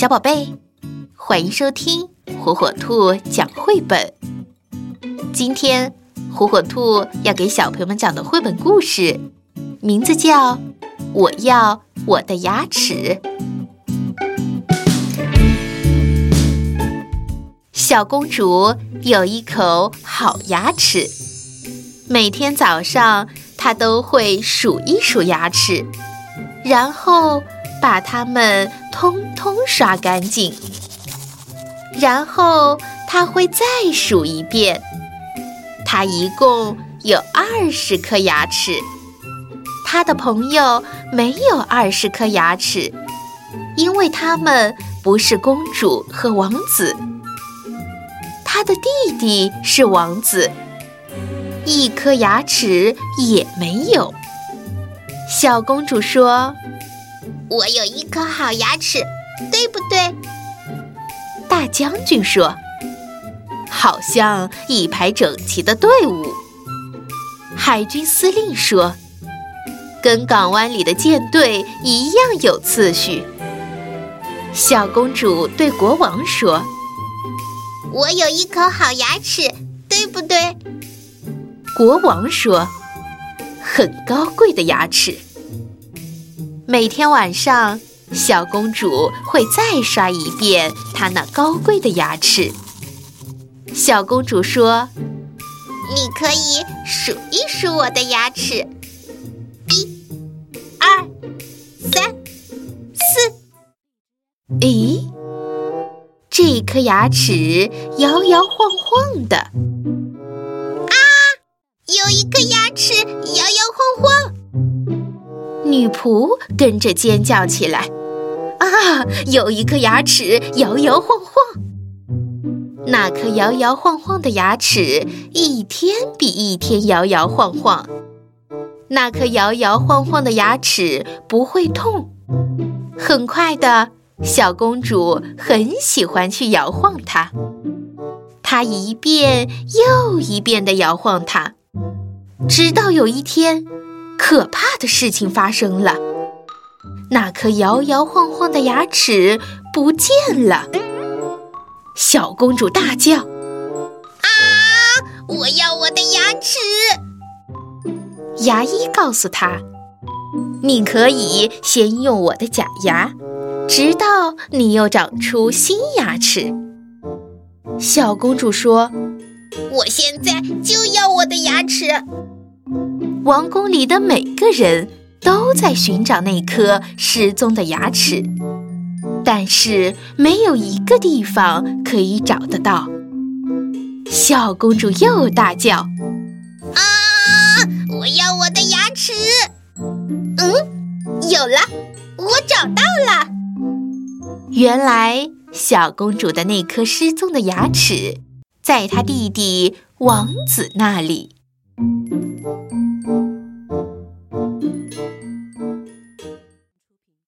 小宝贝，欢迎收听火火兔讲绘本。今天，火火兔要给小朋友们讲的绘本故事，名字叫《我要我的牙齿》。小公主有一口好牙齿，每天早上她都会数一数牙齿，然后。把它们通通刷干净，然后他会再数一遍。他一共有二十颗牙齿，他的朋友没有二十颗牙齿，因为他们不是公主和王子。他的弟弟是王子，一颗牙齿也没有。小公主说。我有一颗好牙齿，对不对？大将军说：“好像一排整齐的队伍。”海军司令说：“跟港湾里的舰队一样有次序。”小公主对国王说：“我有一口好牙齿，对不对？”国王说：“很高贵的牙齿。”每天晚上，小公主会再刷一遍她那高贵的牙齿。小公主说：“你可以数一数我的牙齿，一、二、三、四。”咦，这颗牙齿摇摇晃晃的。啊，有一颗牙女仆跟着尖叫起来：“啊，有一颗牙齿摇摇晃晃！那颗摇摇晃晃的牙齿一天比一天摇摇晃晃。那颗摇摇晃晃的牙齿不会痛。很快的，小公主很喜欢去摇晃它。她一遍又一遍地摇晃它，直到有一天。”可怕的事情发生了，那颗摇摇晃晃的牙齿不见了。小公主大叫：“啊！我要我的牙齿！”牙医告诉她：“你可以先用我的假牙，直到你又长出新牙齿。”小公主说：“我现在就要我的牙齿。”王宫里的每个人都在寻找那颗失踪的牙齿，但是没有一个地方可以找得到。小公主又大叫：“啊！我要我的牙齿！”嗯，有了，我找到了。原来，小公主的那颗失踪的牙齿，在她弟弟王子那里。